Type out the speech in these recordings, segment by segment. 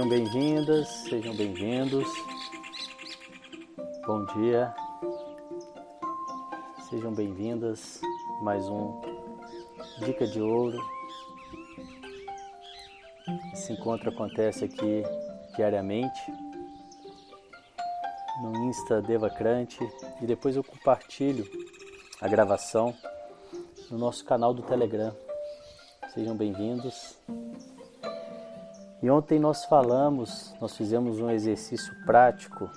Sejam bem-vindas, sejam bem-vindos. Bom dia. Sejam bem-vindas. Mais um Dica de Ouro. Esse encontro acontece aqui diariamente no Insta Devacrante e depois eu compartilho a gravação no nosso canal do Telegram. Sejam bem-vindos. E ontem nós falamos, nós fizemos um exercício prático,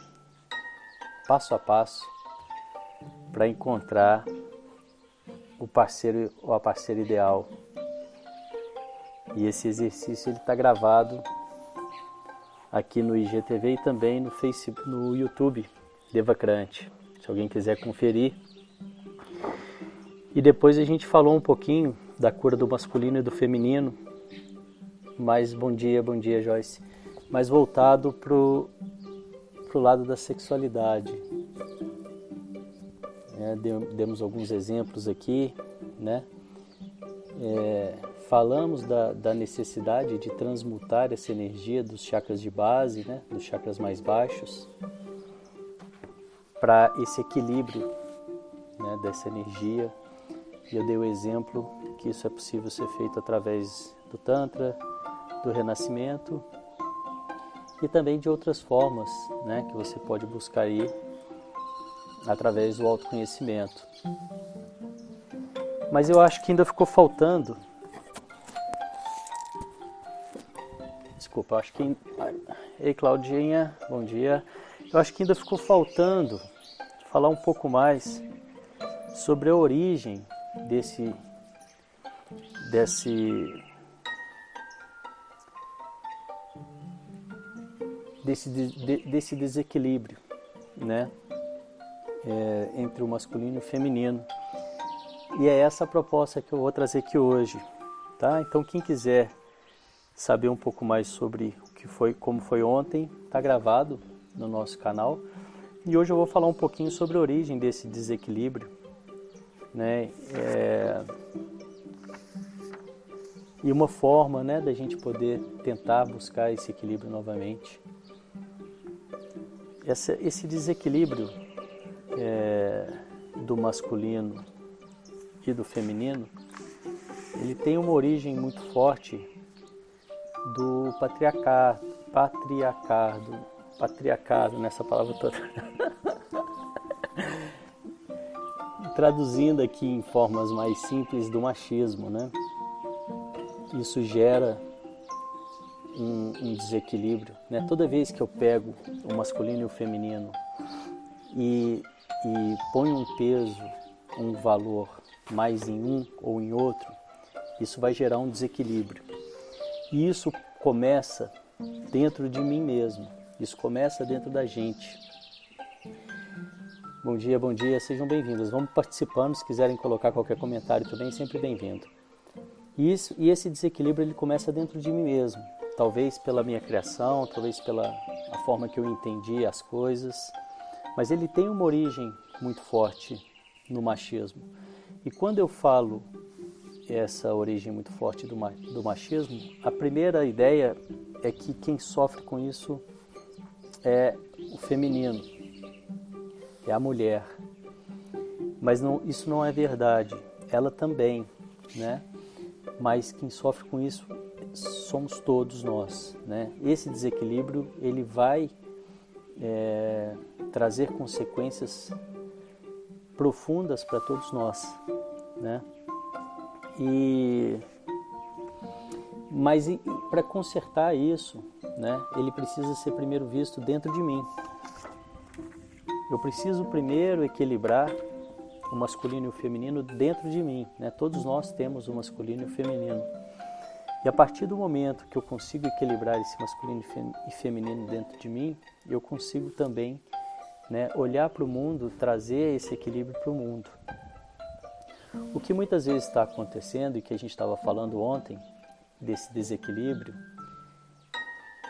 passo a passo, para encontrar o parceiro ou a parceira ideal. E esse exercício ele está gravado aqui no IGTV e também no Facebook, no YouTube Devacrante. Se alguém quiser conferir. E depois a gente falou um pouquinho da cura do masculino e do feminino. Mas bom dia, bom dia, Joyce. Mais voltado pro pro lado da sexualidade. É, demos alguns exemplos aqui, né? É, falamos da, da, necessidade de transmutar essa energia dos chakras de base, né, dos chakras mais baixos, para esse equilíbrio né, dessa energia. E eu dei o exemplo que isso é possível ser feito através do Tantra, do Renascimento e também de outras formas né, que você pode buscar aí através do autoconhecimento. Mas eu acho que ainda ficou faltando desculpa, acho que. Ei, Claudinha, bom dia. Eu acho que ainda ficou faltando falar um pouco mais sobre a origem desse. desse. Desse, de, desse desequilíbrio, né? É, entre o masculino e o feminino. E é essa a proposta que eu vou trazer aqui hoje, tá? Então quem quiser saber um pouco mais sobre o que foi, como foi ontem, está gravado no nosso canal. E hoje eu vou falar um pouquinho sobre a origem desse desequilíbrio, né? É... E uma forma, né, da gente poder tentar buscar esse equilíbrio novamente. Essa, esse desequilíbrio é, do masculino e do feminino, ele tem uma origem muito forte do patriarcado, patriarcado, patriarcado nessa palavra toda. Traduzindo aqui em formas mais simples do machismo, né? Isso gera um, um desequilíbrio, né? Toda vez que eu pego o masculino e o feminino e, e ponho um peso, um valor mais em um ou em outro, isso vai gerar um desequilíbrio. E isso começa dentro de mim mesmo. Isso começa dentro da gente. Bom dia, bom dia, sejam bem-vindos. Vamos participando, se quiserem colocar qualquer comentário também, sempre bem-vindo. E, isso, e esse desequilíbrio ele começa dentro de mim mesmo. Talvez pela minha criação, talvez pela a forma que eu entendi as coisas, mas ele tem uma origem muito forte no machismo. E quando eu falo essa origem muito forte do, do machismo, a primeira ideia é que quem sofre com isso é o feminino, é a mulher. Mas não, isso não é verdade. Ela também, né? Mas quem sofre com isso somos todos nós, né? Esse desequilíbrio ele vai é, trazer consequências profundas para todos nós, né? E mas para consertar isso, né, ele precisa ser primeiro visto dentro de mim. Eu preciso primeiro equilibrar o masculino e o feminino dentro de mim. Né? Todos nós temos o masculino e o feminino. E a partir do momento que eu consigo equilibrar esse masculino e feminino dentro de mim, eu consigo também né, olhar para o mundo, trazer esse equilíbrio para o mundo. O que muitas vezes está acontecendo e que a gente estava falando ontem, desse desequilíbrio,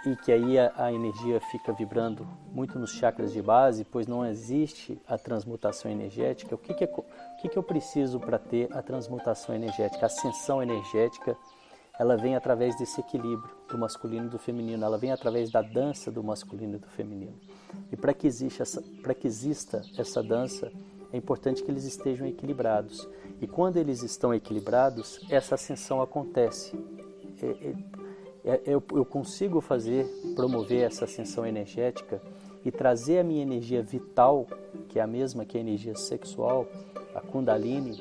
e que aí a, a, energia fica vibrando muito nos chakras de base, pois não existe a transmutação energética. O que, que, é, o que, que eu preciso para ter a transmutação energética, a ascensão energética ela vem através desse equilíbrio do masculino e do feminino, ela vem através da dança do masculino e do feminino. E para que, que exista essa dança, é importante que eles estejam equilibrados. E quando eles estão equilibrados, essa ascensão acontece. É, é, é, eu consigo fazer, promover essa ascensão energética e trazer a minha energia vital, que é a mesma que a energia sexual, a Kundalini,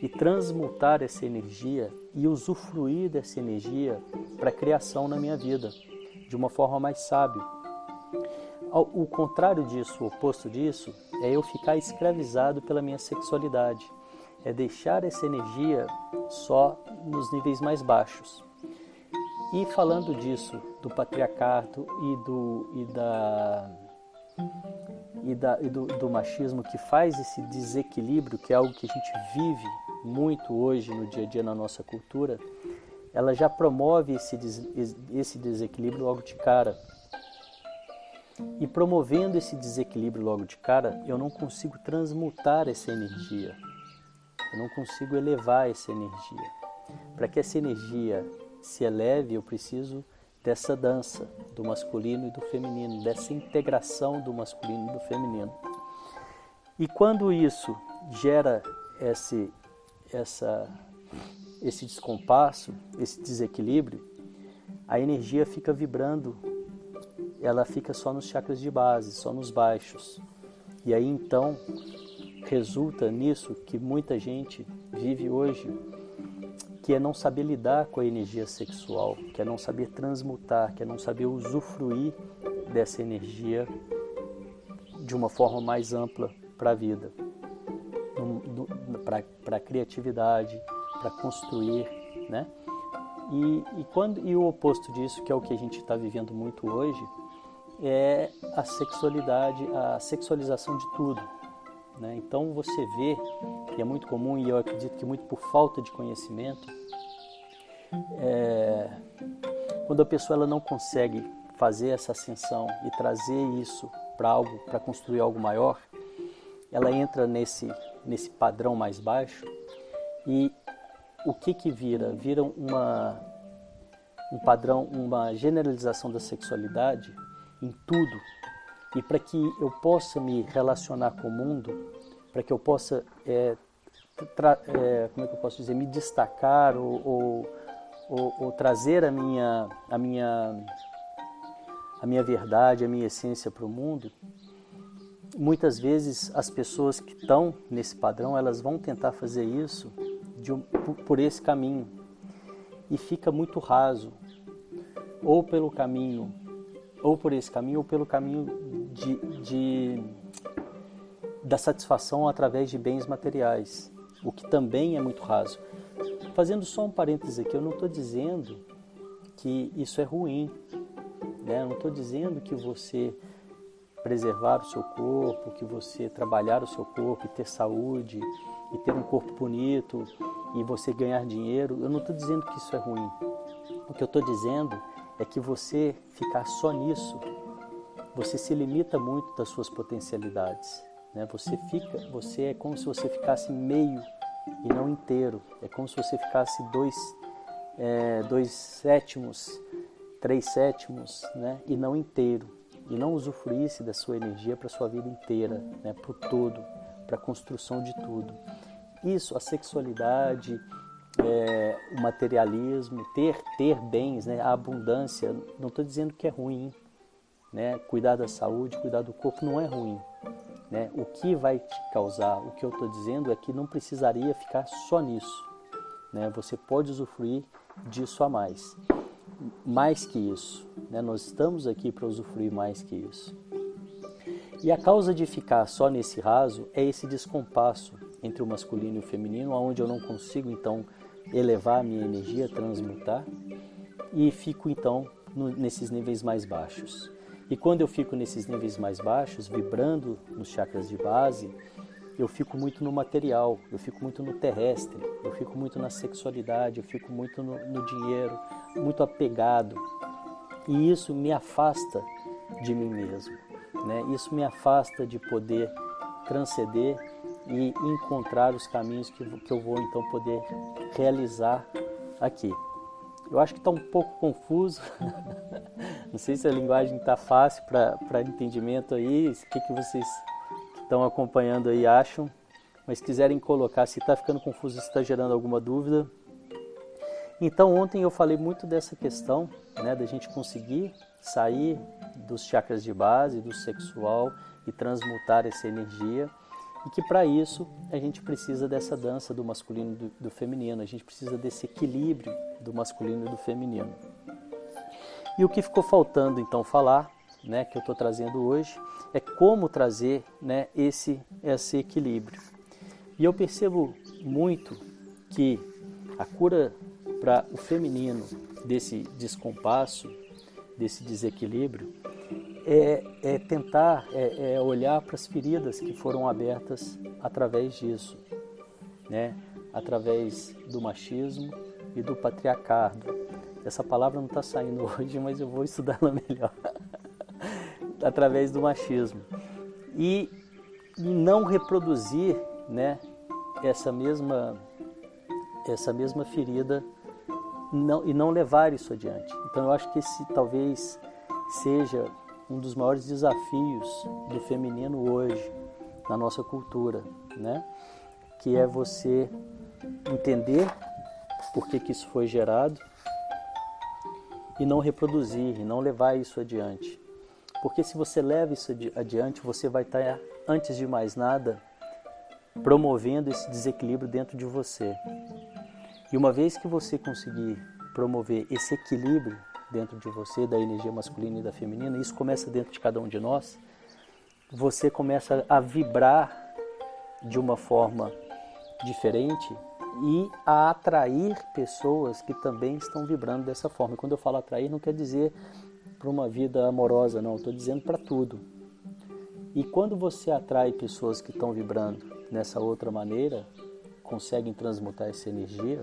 e transmutar essa energia e usufruir dessa energia para a criação na minha vida, de uma forma mais sábia. O contrário disso, o oposto disso, é eu ficar escravizado pela minha sexualidade, é deixar essa energia só nos níveis mais baixos. E falando disso, do patriarcado e, do, e, da, e, da, e do, do machismo que faz esse desequilíbrio, que é algo que a gente vive muito hoje no dia a dia na nossa cultura, ela já promove esse, esse desequilíbrio logo de cara. E promovendo esse desequilíbrio logo de cara, eu não consigo transmutar essa energia. Eu não consigo elevar essa energia. Para que essa energia se eleve, eu preciso dessa dança do masculino e do feminino, dessa integração do masculino e do feminino. E quando isso gera esse, essa, esse descompasso, esse desequilíbrio, a energia fica vibrando, ela fica só nos chakras de base, só nos baixos. E aí então resulta nisso que muita gente vive hoje que é não saber lidar com a energia sexual, que é não saber transmutar, que é não saber usufruir dessa energia de uma forma mais ampla para a vida, para criatividade, para construir, né? E, e, quando, e o oposto disso, que é o que a gente está vivendo muito hoje, é a sexualidade, a sexualização de tudo. Né? Então você vê, e é muito comum, e eu acredito que muito por falta de conhecimento, é, quando a pessoa ela não consegue fazer essa ascensão e trazer isso para algo, para construir algo maior, ela entra nesse nesse padrão mais baixo e o que que vira? Vira uma um padrão, uma generalização da sexualidade em tudo e para que eu possa me relacionar com o mundo, para que eu possa, é, é, como é que eu posso dizer, me destacar ou, ou, ou, ou, trazer a minha, a minha, a minha verdade, a minha essência para o mundo, muitas vezes as pessoas que estão nesse padrão, elas vão tentar fazer isso um, por esse caminho e fica muito raso, ou pelo caminho ou por esse caminho ou pelo caminho de, de, da satisfação através de bens materiais, o que também é muito raso. Fazendo só um parênteses aqui, eu não estou dizendo que isso é ruim, né? eu não estou dizendo que você preservar o seu corpo, que você trabalhar o seu corpo e ter saúde e ter um corpo bonito e você ganhar dinheiro, eu não estou dizendo que isso é ruim. O que eu estou dizendo é que você ficar só nisso, você se limita muito das suas potencialidades. Né? Você fica, você é como se você ficasse meio e não inteiro. É como se você ficasse dois, é, dois sétimos, três sétimos, né? E não inteiro. E não usufruísse da sua energia para sua vida inteira, né? para o todo, para a construção de tudo. Isso, a sexualidade, é, o materialismo, ter, ter bens, né, a abundância. Não estou dizendo que é ruim. Né? Cuidar da saúde, cuidar do corpo não é ruim. Né? O que vai te causar, o que eu estou dizendo é que não precisaria ficar só nisso. Né? Você pode usufruir disso a mais. Mais que isso. Né? Nós estamos aqui para usufruir mais que isso. E a causa de ficar só nesse raso é esse descompasso entre o masculino e o feminino, onde eu não consigo então elevar a minha energia, transmutar, e fico então no, nesses níveis mais baixos. E quando eu fico nesses níveis mais baixos, vibrando nos chakras de base, eu fico muito no material, eu fico muito no terrestre, eu fico muito na sexualidade, eu fico muito no, no dinheiro, muito apegado. E isso me afasta de mim mesmo. Né? Isso me afasta de poder transcender e encontrar os caminhos que, que eu vou então poder realizar aqui. Eu acho que está um pouco confuso. Não sei se a linguagem está fácil para entendimento aí. O que, que vocês que estão acompanhando aí acham? Mas quiserem colocar, se está ficando confuso, se está gerando alguma dúvida. Então ontem eu falei muito dessa questão, né, da gente conseguir sair dos chakras de base, do sexual e transmutar essa energia e que para isso a gente precisa dessa dança do masculino e do, do, feminino, a gente precisa desse equilíbrio do masculino e do feminino. E o que ficou faltando então falar, né, que eu estou trazendo hoje, é como trazer né, esse, esse equilíbrio. E eu percebo muito que a cura para o feminino desse descompasso, desse desequilíbrio, é, é tentar é, é olhar para as feridas que foram abertas através disso, né? através do machismo e do patriarcado. Essa palavra não está saindo hoje, mas eu vou estudá-la melhor. através do machismo. E, não reproduzir né, essa, mesma, essa mesma ferida não, e não levar isso adiante. Então eu acho que esse talvez seja um dos maiores desafios do feminino hoje na nossa cultura, né? Que é você entender por que, que isso foi gerado e não reproduzir, não levar isso adiante. Porque se você leva isso adiante, você vai estar, antes de mais nada, promovendo esse desequilíbrio dentro de você. E uma vez que você conseguir promover esse equilíbrio dentro de você, da energia masculina e da feminina, isso começa dentro de cada um de nós, você começa a vibrar de uma forma diferente e a atrair pessoas que também estão vibrando dessa forma. E quando eu falo atrair, não quer dizer para uma vida amorosa, não, estou dizendo para tudo. E quando você atrai pessoas que estão vibrando nessa outra maneira, conseguem transmutar essa energia,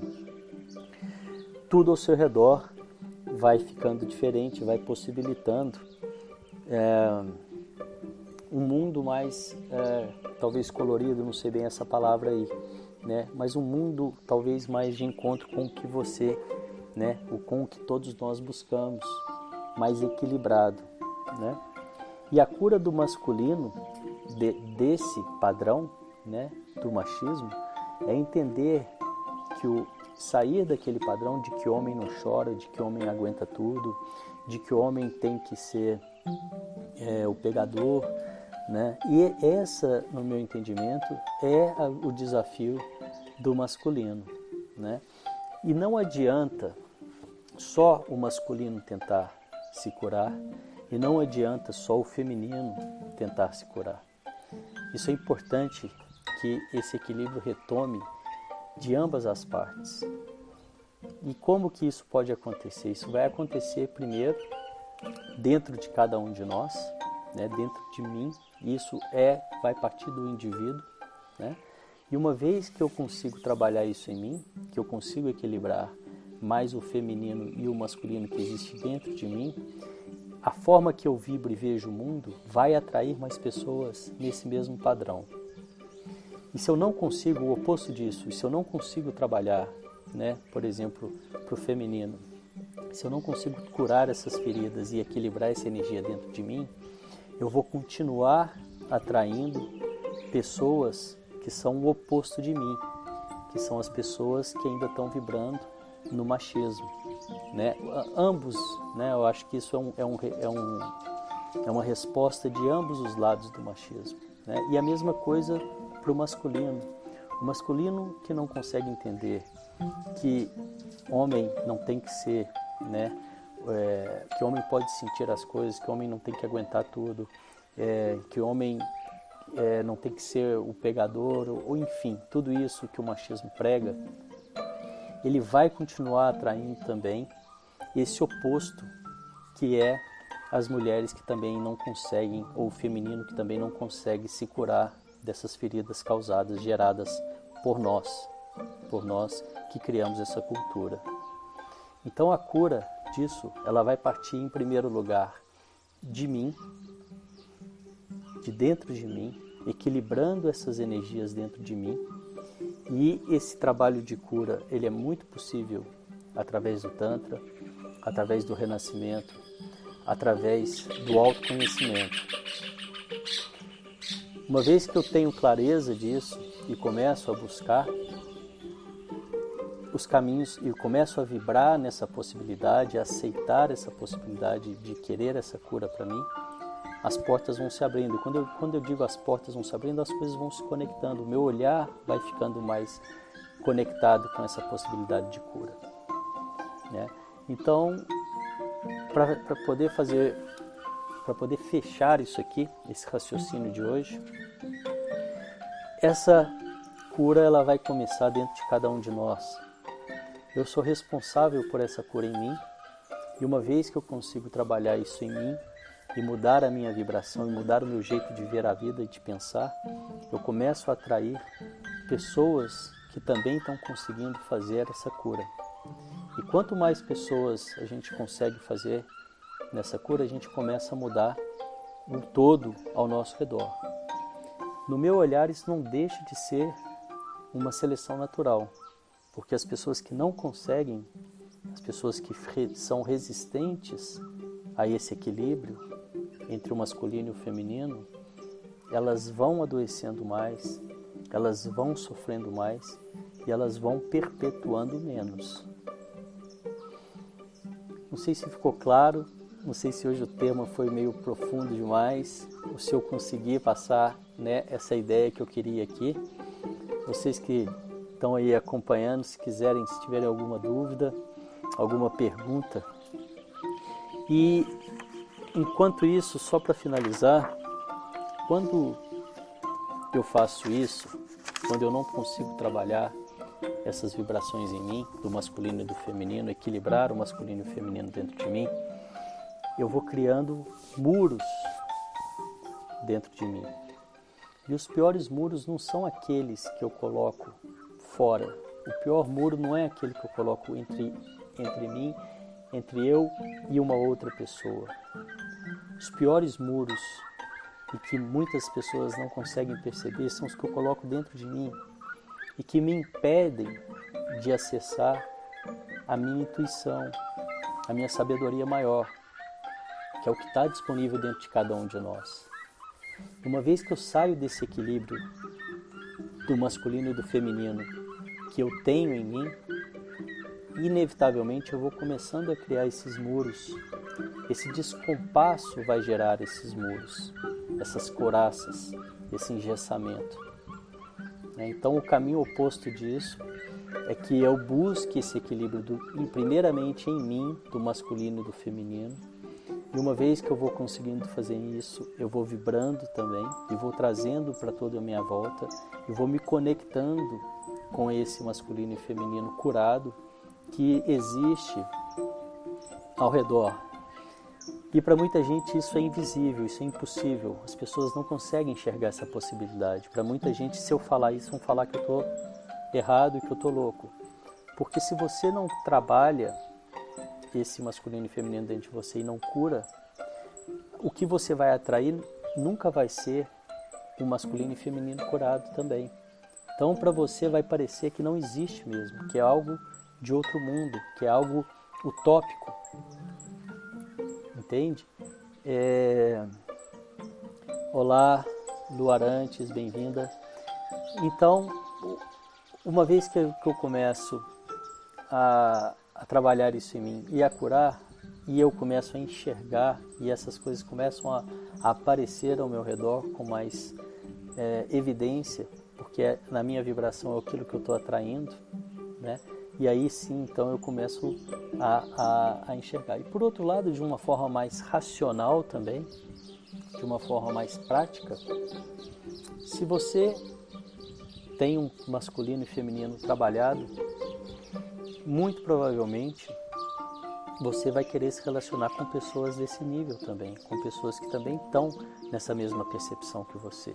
tudo ao seu redor vai ficando diferente, vai possibilitando é, um mundo mais, é, talvez colorido, não sei bem essa palavra aí, né? Mas um mundo talvez mais de encontro com o que você, né? O com o que todos nós buscamos, mais equilibrado, né? E a cura do masculino de, desse padrão, né? Do machismo é entender que o sair daquele padrão de que homem não chora, de que homem aguenta tudo, de que homem tem que ser é, o pegador, né? E essa, no meu entendimento, é o desafio do masculino, né? E não adianta só o masculino tentar se curar e não adianta só o feminino tentar se curar. Isso é importante que esse equilíbrio retome de ambas as partes. E como que isso pode acontecer? Isso vai acontecer primeiro dentro de cada um de nós, né? dentro de mim. Isso é vai partir do indivíduo, né? E uma vez que eu consigo trabalhar isso em mim, que eu consigo equilibrar mais o feminino e o masculino que existe dentro de mim, a forma que eu vibro e vejo o mundo vai atrair mais pessoas nesse mesmo padrão. E se eu não consigo o oposto disso, e se eu não consigo trabalhar, né, por exemplo, para o feminino, se eu não consigo curar essas feridas e equilibrar essa energia dentro de mim, eu vou continuar atraindo pessoas que são o oposto de mim, que são as pessoas que ainda estão vibrando no machismo. Né? Ambos, né? eu acho que isso é, um, é, um, é, um, é uma resposta de ambos os lados do machismo. Né? E a mesma coisa para o masculino. O masculino que não consegue entender que homem não tem que ser, né? É, que homem pode sentir as coisas, que homem não tem que aguentar tudo, é, que homem é, não tem que ser o pegador, ou, ou enfim, tudo isso que o machismo prega, ele vai continuar atraindo também esse oposto que é as mulheres que também não conseguem, ou o feminino que também não consegue se curar dessas feridas causadas, geradas por nós, por nós que criamos essa cultura. Então a cura disso, ela vai partir em primeiro lugar de mim, de dentro de mim, equilibrando essas energias dentro de mim. E esse trabalho de cura, ele é muito possível através do Tantra, através do renascimento, através do autoconhecimento. Uma vez que eu tenho clareza disso e começo a buscar os caminhos e começo a vibrar nessa possibilidade, a aceitar essa possibilidade de querer essa cura para mim, as portas vão se abrindo. Quando eu, quando eu digo as portas vão se abrindo, as coisas vão se conectando. O meu olhar vai ficando mais conectado com essa possibilidade de cura. Né? Então, para poder fazer, para poder fechar isso aqui, esse raciocínio de hoje, essa cura ela vai começar dentro de cada um de nós. Eu sou responsável por essa cura em mim, e uma vez que eu consigo trabalhar isso em mim, e mudar a minha vibração e mudar o meu jeito de ver a vida e de pensar, eu começo a atrair pessoas que também estão conseguindo fazer essa cura. E quanto mais pessoas a gente consegue fazer nessa cura, a gente começa a mudar o todo ao nosso redor. No meu olhar, isso não deixa de ser uma seleção natural, porque as pessoas que não conseguem, as pessoas que são resistentes a esse equilíbrio, entre o masculino e o feminino, elas vão adoecendo mais, elas vão sofrendo mais e elas vão perpetuando menos. Não sei se ficou claro, não sei se hoje o tema foi meio profundo demais, ou se eu consegui passar né, essa ideia que eu queria aqui. Vocês que estão aí acompanhando, se quiserem, se tiverem alguma dúvida, alguma pergunta. E Enquanto isso, só para finalizar, quando eu faço isso, quando eu não consigo trabalhar essas vibrações em mim, do masculino e do feminino, equilibrar o masculino e o feminino dentro de mim, eu vou criando muros dentro de mim. E os piores muros não são aqueles que eu coloco fora. O pior muro não é aquele que eu coloco entre, entre mim, entre eu e uma outra pessoa os piores muros e que muitas pessoas não conseguem perceber são os que eu coloco dentro de mim e que me impedem de acessar a minha intuição, a minha sabedoria maior, que é o que está disponível dentro de cada um de nós. Uma vez que eu saio desse equilíbrio do masculino e do feminino que eu tenho em mim, inevitavelmente eu vou começando a criar esses muros esse descompasso vai gerar esses muros, essas coraças, esse engessamento. Né? Então, o caminho oposto disso é que eu busque esse equilíbrio, do, primeiramente em mim, do masculino e do feminino. E uma vez que eu vou conseguindo fazer isso, eu vou vibrando também e vou trazendo para toda a minha volta e vou me conectando com esse masculino e feminino curado que existe ao redor e para muita gente isso é invisível, isso é impossível. As pessoas não conseguem enxergar essa possibilidade. Para muita gente, se eu falar isso, vão falar que eu estou errado e que eu estou louco. Porque se você não trabalha esse masculino e feminino dentro de você e não cura, o que você vai atrair nunca vai ser o masculino e feminino curado também. Então, para você vai parecer que não existe mesmo, que é algo de outro mundo, que é algo utópico entende? É... Olá, Luarantes, bem-vinda. Então, uma vez que eu, que eu começo a, a, trabalhar isso em mim e a curar, e eu começo a enxergar, e essas coisas começam a, a aparecer ao meu redor com mais é, evidência, porque é, na minha vibração é aquilo que eu estou atraindo, né? E aí sim, então eu começo a, a, a, enxergar. E por outro lado, de uma forma mais racional também, de uma forma mais prática, se você tem um masculino e feminino trabalhado, muito provavelmente você vai querer se relacionar com pessoas desse nível também, com pessoas que também estão nessa mesma percepção que você,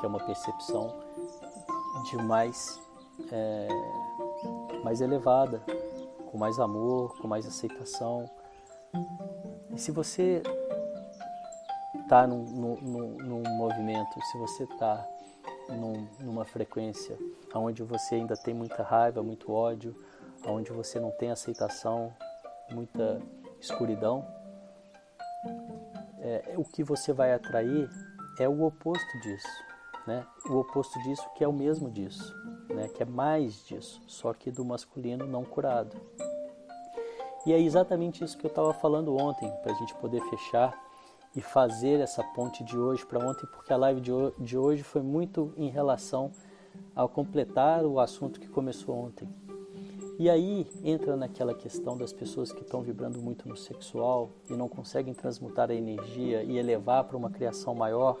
que é uma percepção de mais é, mais elevada, com mais amor, com mais aceitação. E se você está num, num, num, movimento, se você está num, numa frequência onde você ainda tem muita raiva, muito ódio, onde você não tem aceitação, muita escuridão, é, o que você vai atrair é o oposto disso, né? O oposto disso que é o mesmo disso, né? Que é mais disso, só que do masculino não curado. E é exatamente isso que eu estava falando ontem, para a gente poder fechar e fazer essa ponte de hoje para ontem, porque a live de hoje foi muito em relação ao completar o assunto que começou ontem. E aí entra naquela questão das pessoas que estão vibrando muito no sexual e não conseguem transmutar a energia e elevar para uma criação maior,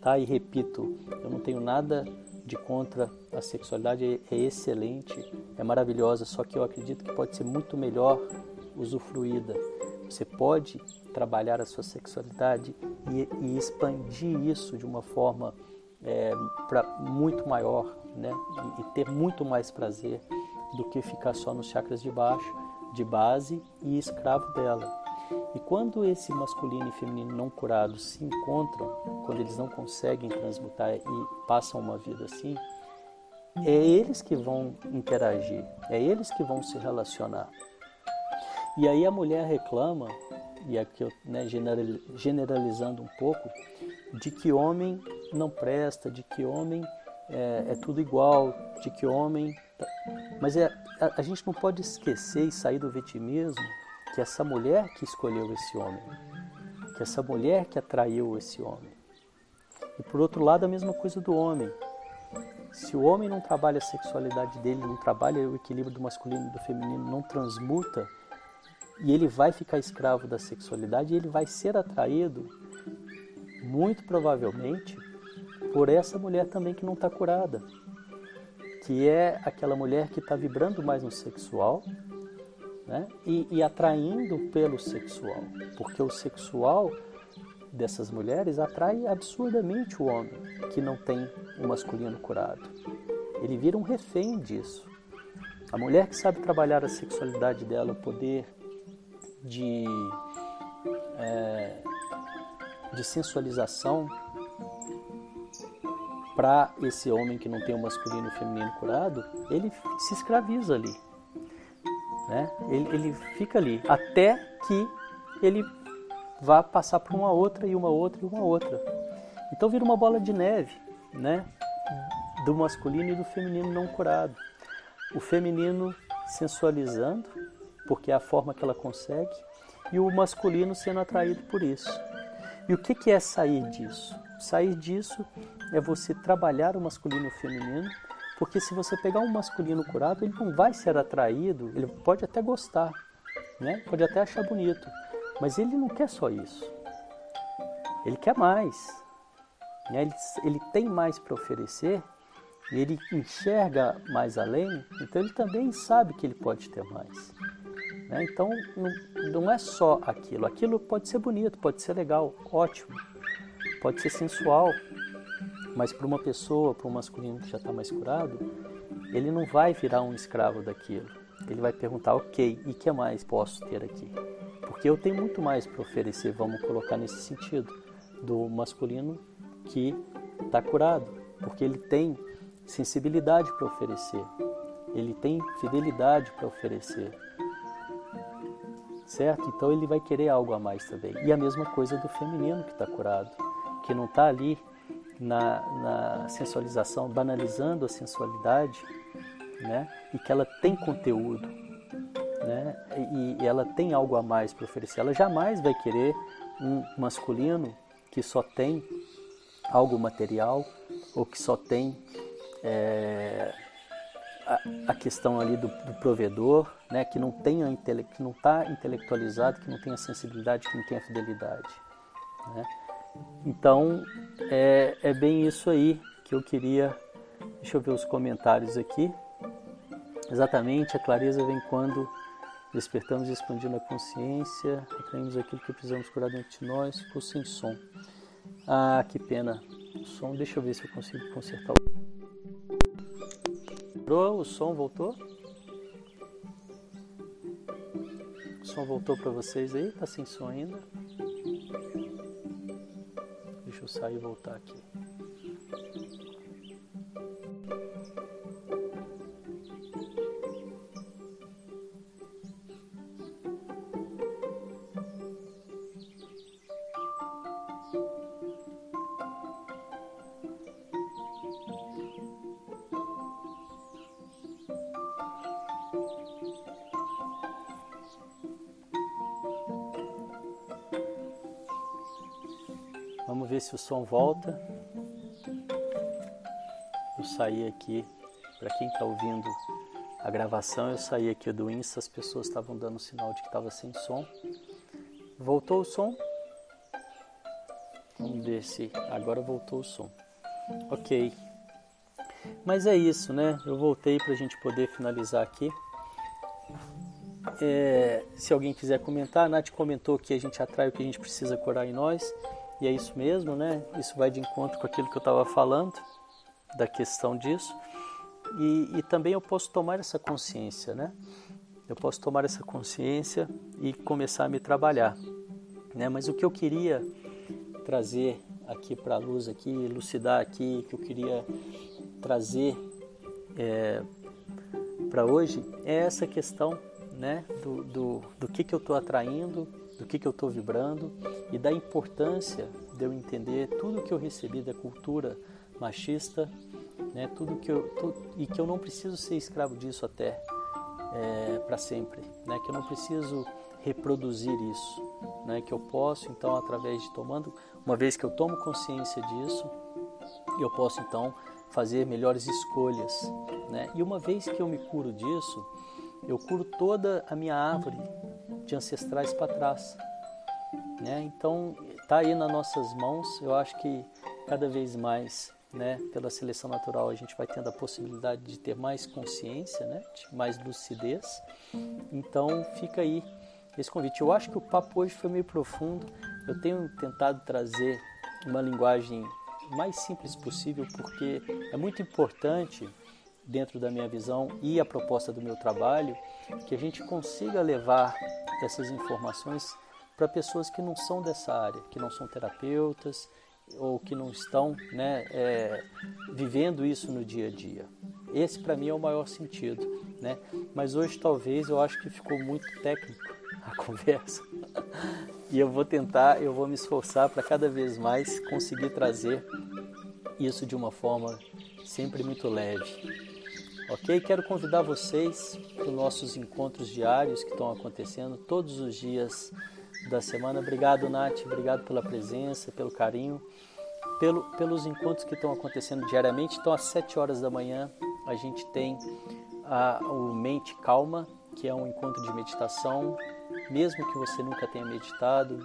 tá? E repito, eu não tenho nada de contra a sexualidade, é excelente, é maravilhosa, só que eu acredito que pode ser muito melhor usufruída. Você pode trabalhar a sua sexualidade e, e expandir isso de uma forma é, pra, muito maior, né? E, e ter muito mais prazer do que ficar só nos chakras de baixo, de base e escravo dela. E quando esse masculino e feminino não curados se encontram, quando eles não conseguem transmutar e passam uma vida assim, é eles que vão interagir, é eles que vão se relacionar. E aí a mulher reclama, e aqui eu né, generalizando um pouco, de que homem não presta, de que homem é, é tudo igual, de que homem. Tá, mas é, a, a gente não pode esquecer e sair do vitimismo que essa mulher que escolheu esse homem, que essa mulher que atraiu esse homem. E por outro lado, a mesma coisa do homem. Se o homem não trabalha a sexualidade dele, não trabalha o equilíbrio do masculino e do feminino, não transmuta, e ele vai ficar escravo da sexualidade, e ele vai ser atraído, muito provavelmente, por essa mulher também que não está curada, que é aquela mulher que está vibrando mais no sexual né? e, e atraindo pelo sexual, porque o sexual dessas mulheres atrai absurdamente o homem que não tem o masculino curado. Ele vira um refém disso. A mulher que sabe trabalhar a sexualidade dela, o poder de, é, de sensualização, para esse homem que não tem o masculino e o feminino curado, ele se escraviza ali. Né? Ele, ele fica ali até que ele vá passar por uma outra e uma outra e uma outra. Então vira uma bola de neve, né? Do masculino e do feminino não curado. O feminino sensualizando, porque é a forma que ela consegue, e o masculino sendo atraído por isso. E o que é sair disso? Sair disso é você trabalhar o masculino e o feminino, porque se você pegar um masculino curado, ele não vai ser atraído, ele pode até gostar, né? pode até achar bonito, mas ele não quer só isso. Ele quer mais. Né? Ele, ele tem mais para oferecer e ele enxerga mais além, então ele também sabe que ele pode ter mais. Né? Então não, não é só aquilo. Aquilo pode ser bonito, pode ser legal, ótimo, pode ser sensual, mas para uma pessoa, para um masculino que já está mais curado, ele não vai virar um escravo daquilo. Ele vai perguntar, ok, e que mais posso ter aqui? Porque eu tenho muito mais para oferecer, vamos colocar nesse sentido, do masculino que está curado, porque ele tem sensibilidade para oferecer, ele tem fidelidade para oferecer, certo? Então ele vai querer algo a mais também. E a mesma coisa do feminino que está curado, que não está ali na, na sensualização, banalizando a sensualidade, né? E que ela tem conteúdo, né? E, e ela tem algo a mais para oferecer. Ela jamais vai querer um masculino que só tem algo material ou que só tem é, a, a, questão ali do, do, provedor, né? Que não tem a intele, que não está intelectualizado, que não tem a sensibilidade, que não tem a fidelidade, né? Então, é, é bem isso aí que eu queria. Deixa eu ver os comentários aqui. Exatamente, a clareza vem quando despertamos e expandindo a consciência, atraímos aquilo que precisamos curar dentro de nós, ficou sem som. Ah, que pena. O som, deixa eu ver se eu consigo consertar o. O som voltou? O som voltou para vocês aí? Tá sem som ainda? eu sair e voltar aqui. Vamos ver se o som volta. Eu saí aqui, para quem está ouvindo a gravação, eu saí aqui do Insta, as pessoas estavam dando sinal de que estava sem som. Voltou o som? Vamos ver se agora voltou o som. Ok. Mas é isso, né? Eu voltei para a gente poder finalizar aqui. É, se alguém quiser comentar, a Nath comentou que a gente atrai o que a gente precisa curar em nós. E é isso mesmo, né? Isso vai de encontro com aquilo que eu estava falando, da questão disso. E, e, também eu posso tomar essa consciência, né? Eu posso tomar essa consciência e começar a me trabalhar, né? Mas o que eu queria trazer aqui para a luz, aqui, elucidar aqui, que eu queria trazer é, para hoje é essa questão, né? Do, do, do que, que eu estou atraindo, do que, que eu estou vibrando e da importância de eu entender tudo que eu recebi da cultura machista, né, tudo que eu e que eu não preciso ser escravo disso até é, para sempre, né, que eu não preciso reproduzir isso, né, que eu posso então através de tomando, uma vez que eu tomo consciência disso, eu posso então fazer melhores escolhas, né, e uma vez que eu me curo disso, eu curo toda a minha árvore de ancestrais para trás. Né? Então, está aí nas nossas mãos. Eu acho que cada vez mais, né, pela seleção natural, a gente vai tendo a possibilidade de ter mais consciência, né, mais lucidez. Então, fica aí esse convite. Eu acho que o papo hoje foi meio profundo. Eu tenho tentado trazer uma linguagem mais simples possível, porque é muito importante dentro da minha visão e a proposta do meu trabalho, que a gente consiga levar essas informações para pessoas que não são dessa área, que não são terapeutas ou que não estão né, é, vivendo isso no dia a dia. Esse para mim é o maior sentido, né? Mas hoje talvez eu acho que ficou muito técnico a conversa e eu vou tentar, eu vou me esforçar para cada vez mais conseguir trazer isso de uma forma sempre muito leve. Ok? Quero convidar vocês para os nossos encontros diários que estão acontecendo todos os dias da semana. Obrigado, Nath. Obrigado pela presença, pelo carinho, pelo, pelos encontros que estão acontecendo diariamente. Então, às 7 horas da manhã, a gente tem a, o Mente Calma, que é um encontro de meditação. Mesmo que você nunca tenha meditado,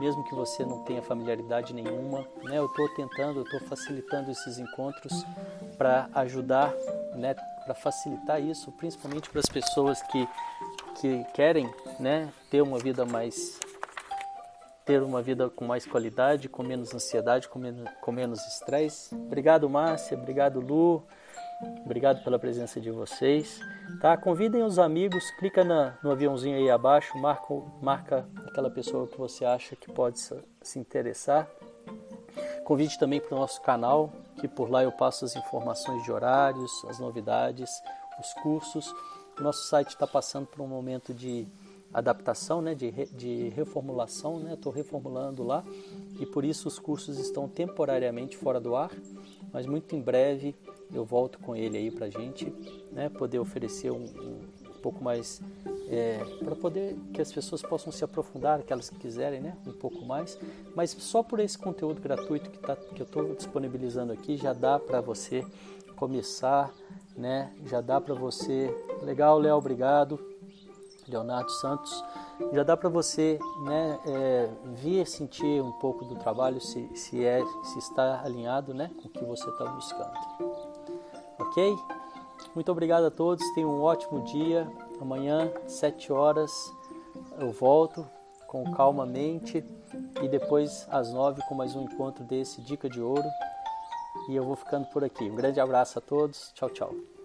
mesmo que você não tenha familiaridade nenhuma, né? Eu estou tentando, eu estou facilitando esses encontros para ajudar, né? Para facilitar isso, principalmente para as pessoas que, que querem né, ter uma vida mais ter uma vida com mais qualidade, com menos ansiedade, com menos, com menos estresse. Obrigado, Márcia. Obrigado, Lu. Obrigado pela presença de vocês. Tá? Convidem os amigos, clica na, no aviãozinho aí abaixo, marca, marca aquela pessoa que você acha que pode se interessar. Convide também para o nosso canal, que por lá eu passo as informações de horários, as novidades, os cursos. Nosso site está passando por um momento de adaptação, né, de, de reformulação, né, estou reformulando lá e por isso os cursos estão temporariamente fora do ar, mas muito em breve eu volto com ele aí para a gente né, poder oferecer um, pouco mais é, para poder que as pessoas possam se aprofundar, aquelas que quiserem, né, um pouco mais. Mas só por esse conteúdo gratuito que, tá, que eu estou disponibilizando aqui já dá para você começar, né? Já dá para você. Legal, Léo, obrigado. Leonardo Santos. Já dá para você, né, é, vir sentir um pouco do trabalho se, se é se está alinhado, né, com o que você está buscando. Ok? Muito obrigado a todos. Tenham um ótimo dia. Amanhã, 7 horas, eu volto com calmamente e depois às 9 com mais um encontro desse Dica de Ouro. E eu vou ficando por aqui. Um grande abraço a todos. Tchau, tchau.